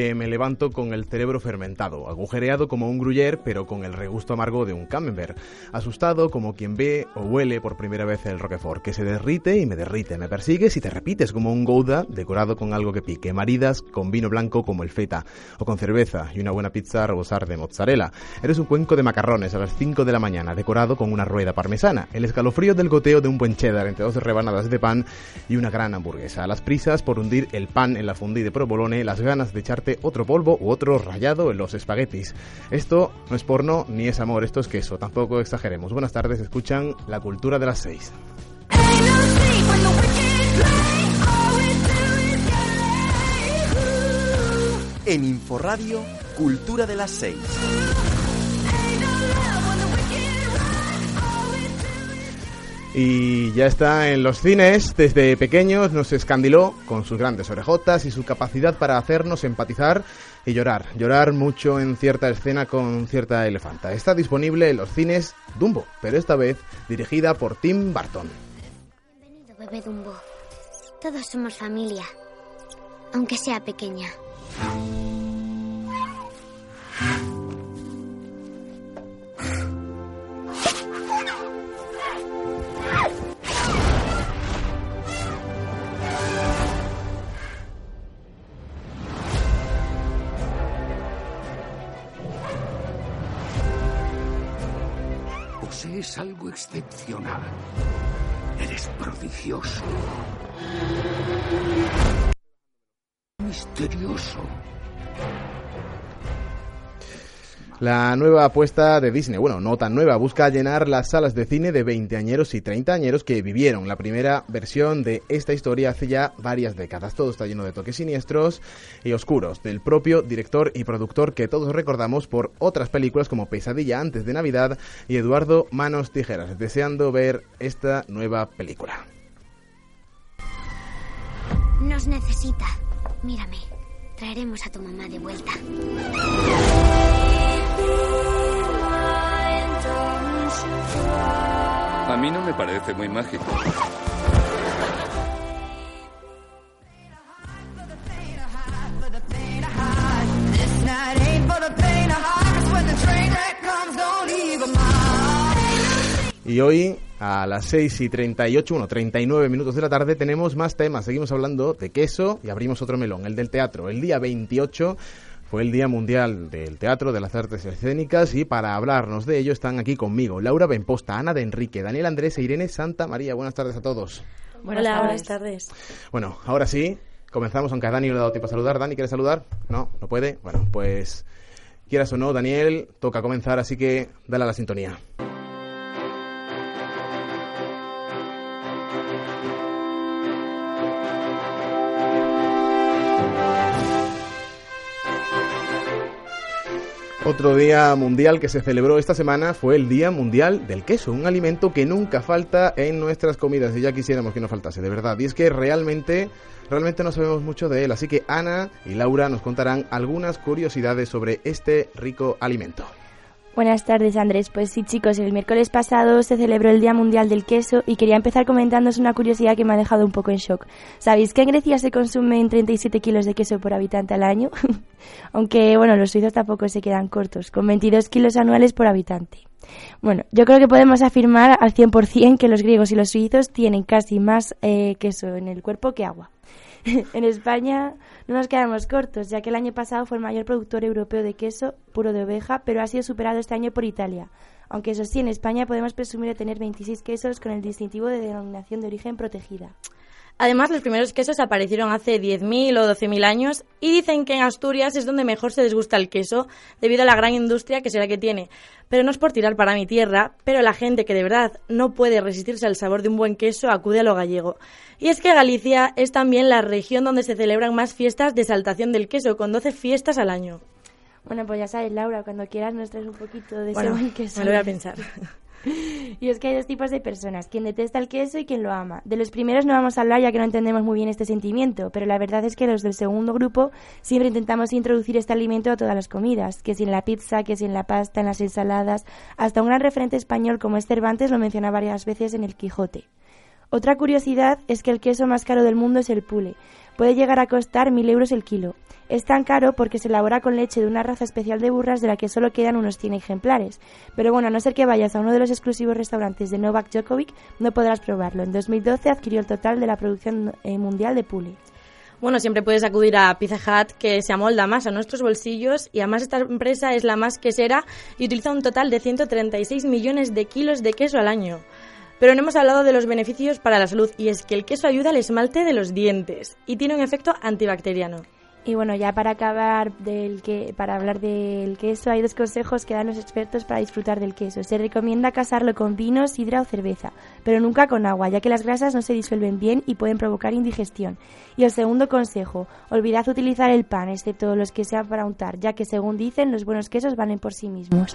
me levanto con el cerebro fermentado, agujereado como un gruyer, pero con el regusto amargo de un camembert. Asustado como quien ve o huele por primera vez el Roquefort, que se derrite y me derrite. Me persigues y te repites como un Gouda decorado con algo que pique. Maridas con vino blanco como el feta, o con cerveza y una buena pizza a rebosar de mozzarella. Eres un cuenco de macarrones a las 5 de la mañana, decorado con una rueda parmesana. El escalofrío del goteo de un buen cheddar entre dos rebanadas de pan y una gran hamburguesa. Las prisas por hundir el pan en la fundí de provolone, las ganas de echarte otro polvo u otro rayado en los espaguetis. Esto no es porno ni es amor, esto es queso, tampoco exageremos. Buenas tardes, escuchan La Cultura de las Seis. En Inforradio, Cultura de las Seis. Y ya está en los cines, desde pequeños nos escandiló con sus grandes orejotas y su capacidad para hacernos empatizar y llorar. Llorar mucho en cierta escena con cierta elefanta. Está disponible en los cines Dumbo, pero esta vez dirigida por Tim Burton. Bienvenido, bebé Dumbo. Todos somos familia, aunque sea pequeña. Posees algo excepcional. Eres prodigioso. Misterioso. La nueva apuesta de Disney, bueno, no tan nueva, busca llenar las salas de cine de 20añeros y 30añeros que vivieron la primera versión de esta historia hace ya varias décadas. Todo está lleno de toques siniestros y oscuros del propio director y productor que todos recordamos por otras películas como Pesadilla antes de Navidad y Eduardo Manos Tijeras, deseando ver esta nueva película. Nos necesita. Mírame. Traeremos a tu mamá de vuelta. A mí no me parece muy mágico. Y hoy, a las 6 y 38, bueno, 39 minutos de la tarde, tenemos más temas. Seguimos hablando de queso y abrimos otro melón, el del teatro. El día 28 fue el Día Mundial del Teatro, de las Artes Escénicas y para hablarnos de ello están aquí conmigo Laura Benposta, Ana de Enrique, Daniel Andrés e Irene Santa María. Buenas tardes a todos. Buenas Hola, tardes. buenas tardes. Bueno, ahora sí, comenzamos, aunque a Dani no le ha dado tiempo a saludar. Dani, ¿quieres saludar? No, no puede. Bueno, pues quieras o no, Daniel, toca comenzar, así que dale a la sintonía. Otro día mundial que se celebró esta semana fue el Día Mundial del Queso, un alimento que nunca falta en nuestras comidas y ya quisiéramos que no faltase, de verdad. Y es que realmente, realmente no sabemos mucho de él, así que Ana y Laura nos contarán algunas curiosidades sobre este rico alimento. Buenas tardes, Andrés. Pues sí, chicos, el miércoles pasado se celebró el Día Mundial del Queso y quería empezar comentándoos una curiosidad que me ha dejado un poco en shock. ¿Sabéis que en Grecia se consumen 37 kilos de queso por habitante al año? Aunque, bueno, los suizos tampoco se quedan cortos, con 22 kilos anuales por habitante. Bueno, yo creo que podemos afirmar al 100% que los griegos y los suizos tienen casi más eh, queso en el cuerpo que agua. en España no nos quedamos cortos, ya que el año pasado fue el mayor productor europeo de queso puro de oveja, pero ha sido superado este año por Italia. Aunque eso sí, en España podemos presumir de tener 26 quesos con el distintivo de denominación de origen protegida. Además, los primeros quesos aparecieron hace 10.000 o 12.000 años y dicen que en Asturias es donde mejor se les gusta el queso debido a la gran industria que será que tiene. Pero no es por tirar para mi tierra, pero la gente que de verdad no puede resistirse al sabor de un buen queso acude a lo gallego. Y es que Galicia es también la región donde se celebran más fiestas de exaltación del queso, con 12 fiestas al año. Bueno, pues ya sabes, Laura, cuando quieras nos traes un poquito de Bueno, ese buen queso. me lo voy a pensar. Y es que hay dos tipos de personas, quien detesta el queso y quien lo ama. De los primeros no vamos a hablar ya que no entendemos muy bien este sentimiento, pero la verdad es que los del segundo grupo siempre intentamos introducir este alimento a todas las comidas, que si en la pizza, que si en la pasta, en las ensaladas, hasta un gran referente español como es Cervantes lo menciona varias veces en el Quijote. Otra curiosidad es que el queso más caro del mundo es el pule, puede llegar a costar 1.000 euros el kilo. Es tan caro porque se elabora con leche de una raza especial de burras de la que solo quedan unos 100 ejemplares. Pero bueno, a no ser que vayas a uno de los exclusivos restaurantes de Novak Djokovic, no podrás probarlo. En 2012 adquirió el total de la producción eh, mundial de pule. Bueno, siempre puedes acudir a Pizza Hut, que se amolda más a nuestros bolsillos y además esta empresa es la más quesera y utiliza un total de 136 millones de kilos de queso al año. Pero no hemos hablado de los beneficios para la salud y es que el queso ayuda al esmalte de los dientes y tiene un efecto antibacteriano. Y bueno, ya para acabar del que para hablar del queso hay dos consejos que dan los expertos para disfrutar del queso. Se recomienda casarlo con vino, sidra o cerveza, pero nunca con agua, ya que las grasas no se disuelven bien y pueden provocar indigestión. Y el segundo consejo, olvidad utilizar el pan, excepto los que sean para untar, ya que según dicen los buenos quesos valen por sí mismos.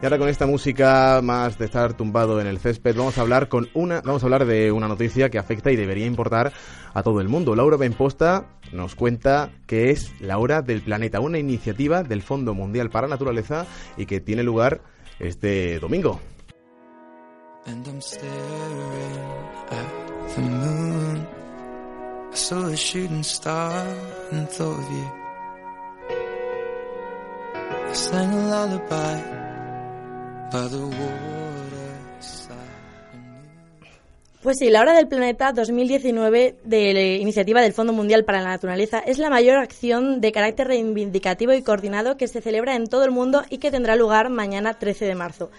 Y ahora con esta música más de estar tumbado en el césped, vamos a hablar con una, vamos a hablar de una noticia que afecta y debería importar a todo el mundo. Laura Benposta nos cuenta que es la hora del planeta, una iniciativa del Fondo Mundial para la Naturaleza y que tiene lugar este domingo. Pues sí, la Hora del Planeta 2019 de la iniciativa del Fondo Mundial para la Naturaleza es la mayor acción de carácter reivindicativo y coordinado que se celebra en todo el mundo y que tendrá lugar mañana 13 de marzo.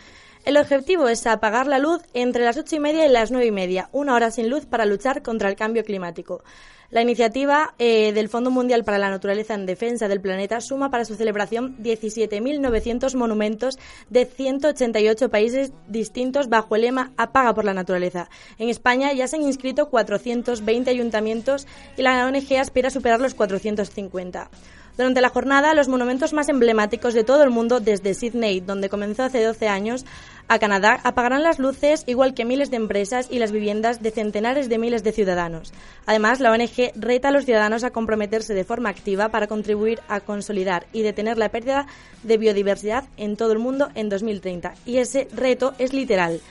El objetivo es apagar la luz entre las ocho y media y las nueve y media, una hora sin luz para luchar contra el cambio climático. La iniciativa eh, del Fondo Mundial para la Naturaleza en Defensa del Planeta suma para su celebración 17.900 monumentos de 188 países distintos bajo el lema Apaga por la Naturaleza. En España ya se han inscrito 420 ayuntamientos y la ONG aspira a superar los 450. Durante la jornada, los monumentos más emblemáticos de todo el mundo, desde Sydney, donde comenzó hace 12 años, a Canadá, apagarán las luces igual que miles de empresas y las viviendas de centenares de miles de ciudadanos. Además, la ONG reta a los ciudadanos a comprometerse de forma activa para contribuir a consolidar y detener la pérdida de biodiversidad en todo el mundo en 2030. Y ese reto es literal.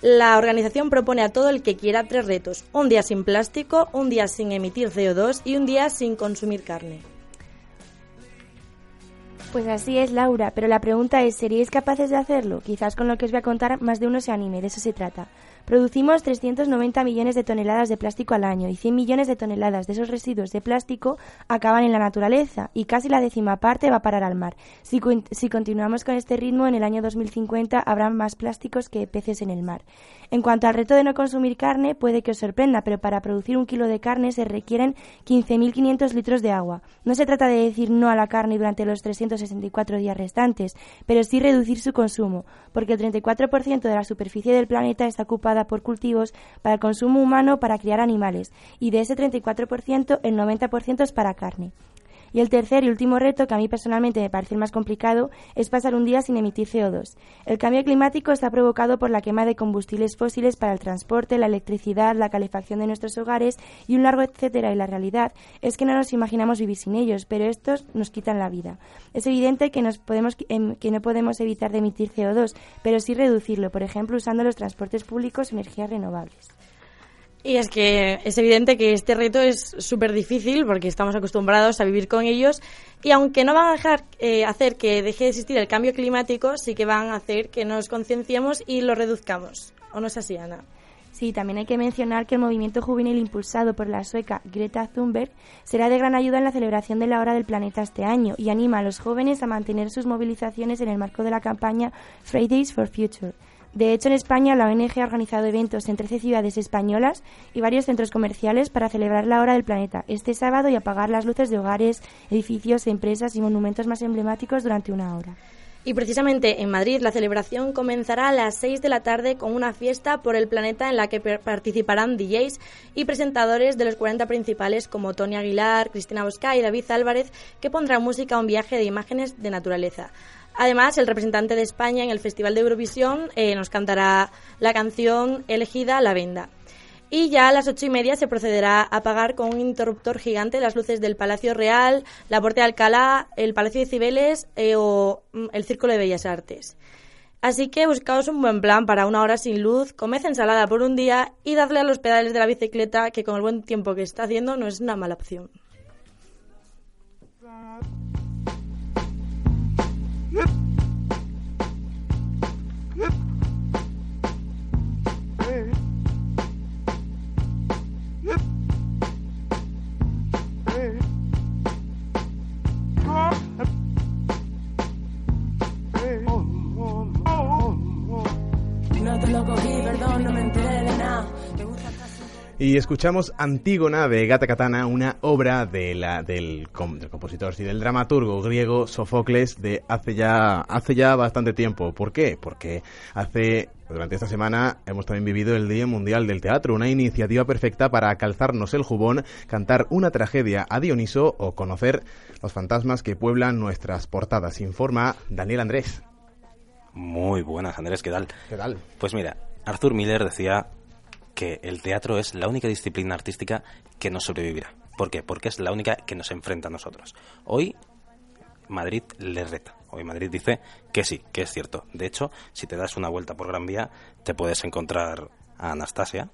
La organización propone a todo el que quiera tres retos. Un día sin plástico, un día sin emitir CO2 y un día sin consumir carne. Pues así es, Laura, pero la pregunta es, ¿seríais capaces de hacerlo? Quizás con lo que os voy a contar más de uno se anime, de eso se trata. Producimos 390 millones de toneladas de plástico al año y 100 millones de toneladas de esos residuos de plástico acaban en la naturaleza y casi la décima parte va a parar al mar. Si, continuamos con este ritmo, en el año 2050 habrá más plásticos que peces en el mar. En cuanto al reto de no consumir carne, puede que os sorprenda, pero para producir un kilo de carne se requieren 15.500 litros de agua. No se trata de decir no a la carne durante los 364 días restantes, pero sí reducir su consumo, porque el 34% de la superficie del planeta está ocupada por cultivos para el consumo humano para criar animales y de ese 34% el 90% es para carne. Y el tercer y último reto, que a mí personalmente me parece el más complicado, es pasar un día sin emitir CO2. El cambio climático está provocado por la quema de combustibles fósiles para el transporte, la electricidad, la calefacción de nuestros hogares y un largo etcétera. Y la realidad es que no nos imaginamos vivir sin ellos, pero estos nos quitan la vida. Es evidente que, nos podemos, em, que no podemos evitar de emitir CO2, pero sí reducirlo, por ejemplo, usando los transportes públicos o energías renovables. Y es que es evidente que este reto es súper difícil porque estamos acostumbrados a vivir con ellos y aunque no van a dejar eh, hacer que deje de existir el cambio climático, sí que van a hacer que nos concienciemos y lo reduzcamos. ¿O no es así, Ana? Sí, también hay que mencionar que el movimiento juvenil impulsado por la sueca Greta Thunberg será de gran ayuda en la celebración de la Hora del Planeta este año y anima a los jóvenes a mantener sus movilizaciones en el marco de la campaña Fridays for Future. De hecho, en España la ONG ha organizado eventos en 13 ciudades españolas y varios centros comerciales para celebrar la Hora del Planeta este sábado y apagar las luces de hogares, edificios, empresas y monumentos más emblemáticos durante una hora. Y precisamente en Madrid la celebración comenzará a las 6 de la tarde con una fiesta por el planeta en la que participarán DJs y presentadores de los 40 principales como Tony Aguilar, Cristina Bosca y David Álvarez que pondrán música a un viaje de imágenes de naturaleza. Además, el representante de España en el Festival de Eurovisión eh, nos cantará la canción elegida La Venda. Y ya a las ocho y media se procederá a apagar con un interruptor gigante las luces del Palacio Real, la Puerta de Alcalá, el Palacio de Cibeles eh, o mm, el Círculo de Bellas Artes. Así que buscaos un buen plan para una hora sin luz, comed ensalada por un día y dadle a los pedales de la bicicleta, que con el buen tiempo que está haciendo no es una mala opción. Y escuchamos Antígona de Gata Katana, una obra de la, del, del compositor y del dramaturgo griego Sofocles de hace ya, hace ya bastante tiempo. ¿Por qué? Porque hace durante esta semana hemos también vivido el Día Mundial del Teatro, una iniciativa perfecta para calzarnos el jubón, cantar una tragedia a Dioniso o conocer los fantasmas que pueblan nuestras portadas. Informa Daniel Andrés. Muy buenas, Andrés, ¿qué tal? ¿Qué tal? Pues mira, Arthur Miller decía que el teatro es la única disciplina artística que nos sobrevivirá. ¿Por qué? Porque es la única que nos enfrenta a nosotros. Hoy Madrid le reta. Hoy Madrid dice que sí, que es cierto. De hecho, si te das una vuelta por Gran Vía, te puedes encontrar a Anastasia,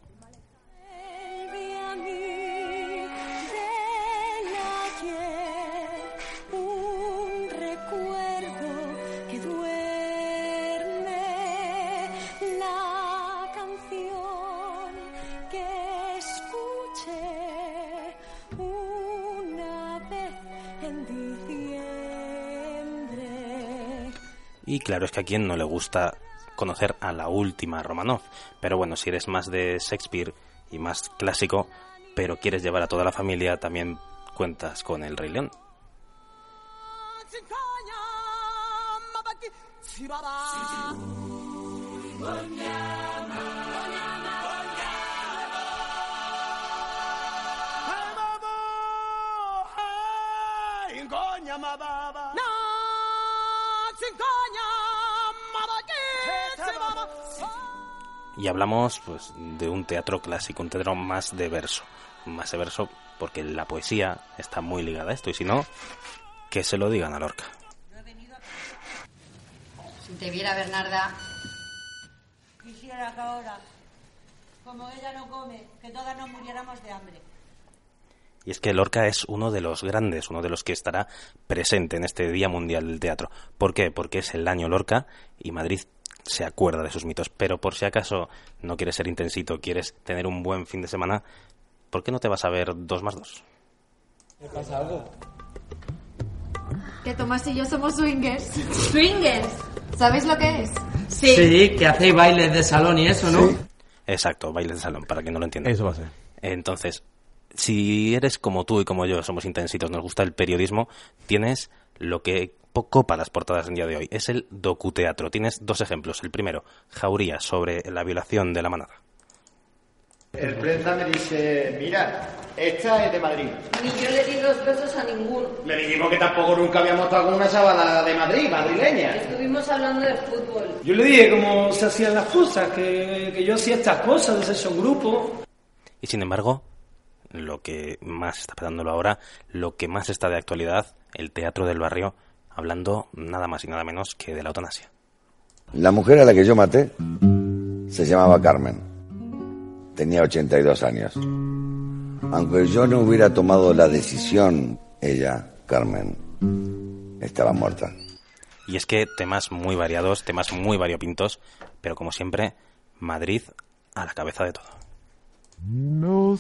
claro, es que a quien no le gusta conocer a la última Romanov. Pero bueno, si eres más de Shakespeare y más clásico, pero quieres llevar a toda la familia, también cuentas con el Rey León. Y hablamos pues de un teatro clásico, un teatro más de verso, más de verso porque la poesía está muy ligada a esto y si no, que se lo digan a Lorca. Si te viera Bernarda, quisiera que ahora, como ella no come, que todas nos muriéramos de hambre. Y es que Lorca es uno de los grandes, uno de los que estará presente en este Día Mundial del Teatro. ¿Por qué? Porque es el año Lorca y Madrid se acuerda de sus mitos. Pero por si acaso no quieres ser intensito, quieres tener un buen fin de semana, ¿por qué no te vas a ver dos más dos? ¿Qué pasa algo? Que Tomás y yo somos swingers. ¿Swingers? ¿Sabéis lo que es? Sí. Sí, que hacéis bailes de salón y eso, ¿no? Exacto, bailes de salón, para quien no lo entienda. Eso va a ser. Entonces, si eres como tú y como yo, somos intensitos, nos gusta el periodismo, tienes lo que poco para las portadas en día de hoy. Es el docuteatro. Tienes dos ejemplos. El primero, Jauría, sobre la violación de la manada. El prensa me dice, mira, esta es de Madrid. Ni yo le di dos besos a ninguno. Le dijimos que tampoco nunca habíamos estado con una sábana de Madrid, madrileña. Estuvimos hablando de fútbol. Yo le dije cómo se hacían las cosas, que, que yo hacía estas cosas, de sesión grupo. Y sin embargo, lo que más está pedándolo ahora, lo que más está de actualidad, el teatro del barrio, hablando nada más y nada menos que de la eutanasia. La mujer a la que yo maté se llamaba Carmen. Tenía 82 años. Aunque yo no hubiera tomado la decisión, ella, Carmen, estaba muerta. Y es que temas muy variados, temas muy variopintos, pero como siempre, Madrid a la cabeza de todo. No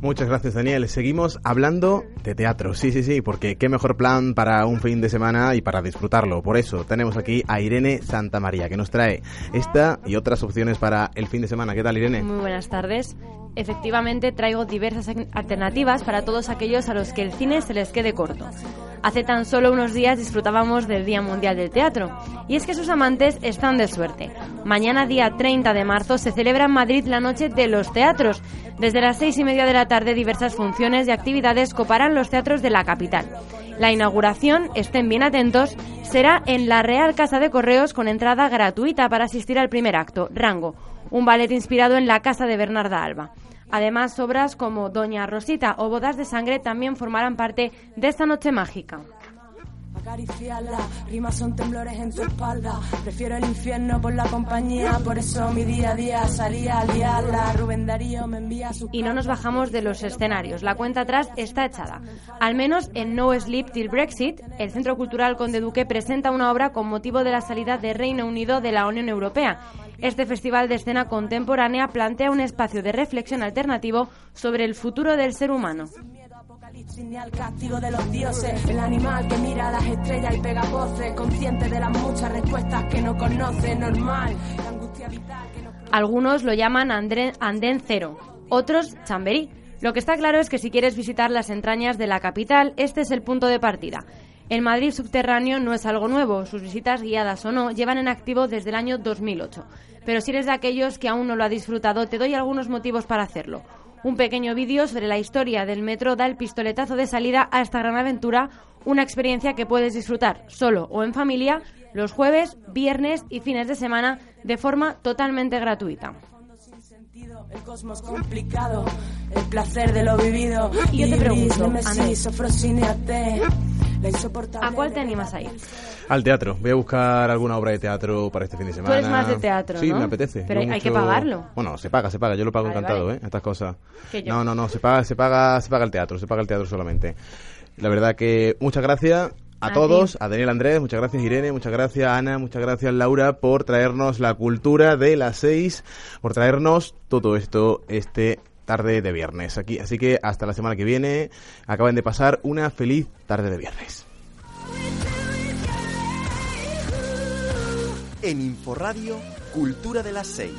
Muchas gracias, Daniel. Seguimos hablando de teatro. Sí, sí, sí, porque qué mejor plan para un fin de semana y para disfrutarlo. Por eso tenemos aquí a Irene Santa María, que nos trae esta y otras opciones para el fin de semana. ¿Qué tal, Irene? Muy buenas tardes. Efectivamente, traigo diversas alternativas para todos aquellos a los que el cine se les quede corto. Hace tan solo unos días disfrutábamos del Día Mundial del Teatro, y es que sus amantes están de suerte. Mañana, día 30 de marzo, se celebra en Madrid la Noche de los Teatros. Desde las seis y media de la tarde, diversas funciones y actividades coparán los teatros de la capital. La inauguración, estén bien atentos, será en la Real Casa de Correos con entrada gratuita para asistir al primer acto, Rango, un ballet inspirado en la casa de Bernarda Alba. Además, obras como Doña Rosita o Bodas de Sangre también formarán parte de esta noche mágica. Acariciarla, rimas son temblores en tu espalda. Prefiero el infierno por la compañía, por eso mi día a día salía a liarla. Rubén Darío me envía su. Y no nos bajamos de los escenarios. La cuenta atrás está echada. Al menos en No Sleep Till Brexit, el Centro Cultural Conde Duque presenta una obra con motivo de la salida de Reino Unido de la Unión Europea. Este festival de escena contemporánea plantea un espacio de reflexión alternativo sobre el futuro del ser humano. Algunos lo llaman André- Andén Cero, otros Chamberí. Lo que está claro es que si quieres visitar las entrañas de la capital, este es el punto de partida. El Madrid subterráneo no es algo nuevo, sus visitas guiadas o no llevan en activo desde el año 2008. Pero si eres de aquellos que aún no lo ha disfrutado, te doy algunos motivos para hacerlo. Un pequeño vídeo sobre la historia del metro da el pistoletazo de salida a esta gran aventura, una experiencia que puedes disfrutar solo o en familia los jueves, viernes y fines de semana de forma totalmente gratuita. El cosmos complicado, el placer de lo vivido. Y yo te pregunto, ¿A cuál te animas a ir? Al teatro. Voy a buscar alguna obra de teatro para este fin de semana. eres más de teatro, Sí, ¿no? me apetece. Pero hay que pagarlo. Bueno, se paga, se paga. Yo lo pago Vale, encantado, vale. ¿eh? Estas cosas. Que yo- No, no, no. Se paga, se paga, se paga el teatro. Se paga el teatro solamente. La verdad que muchas gracias a A todos, ti. a Daniel Andrés, muchas gracias Irene, muchas gracias Ana, muchas gracias Laura por traernos la cultura de las seis, por traernos todo esto este tarde de viernes. Aquí, así que hasta la semana que viene. Acaban de pasar una feliz tarde de viernes. En Inforradio, Cultura de las Seis.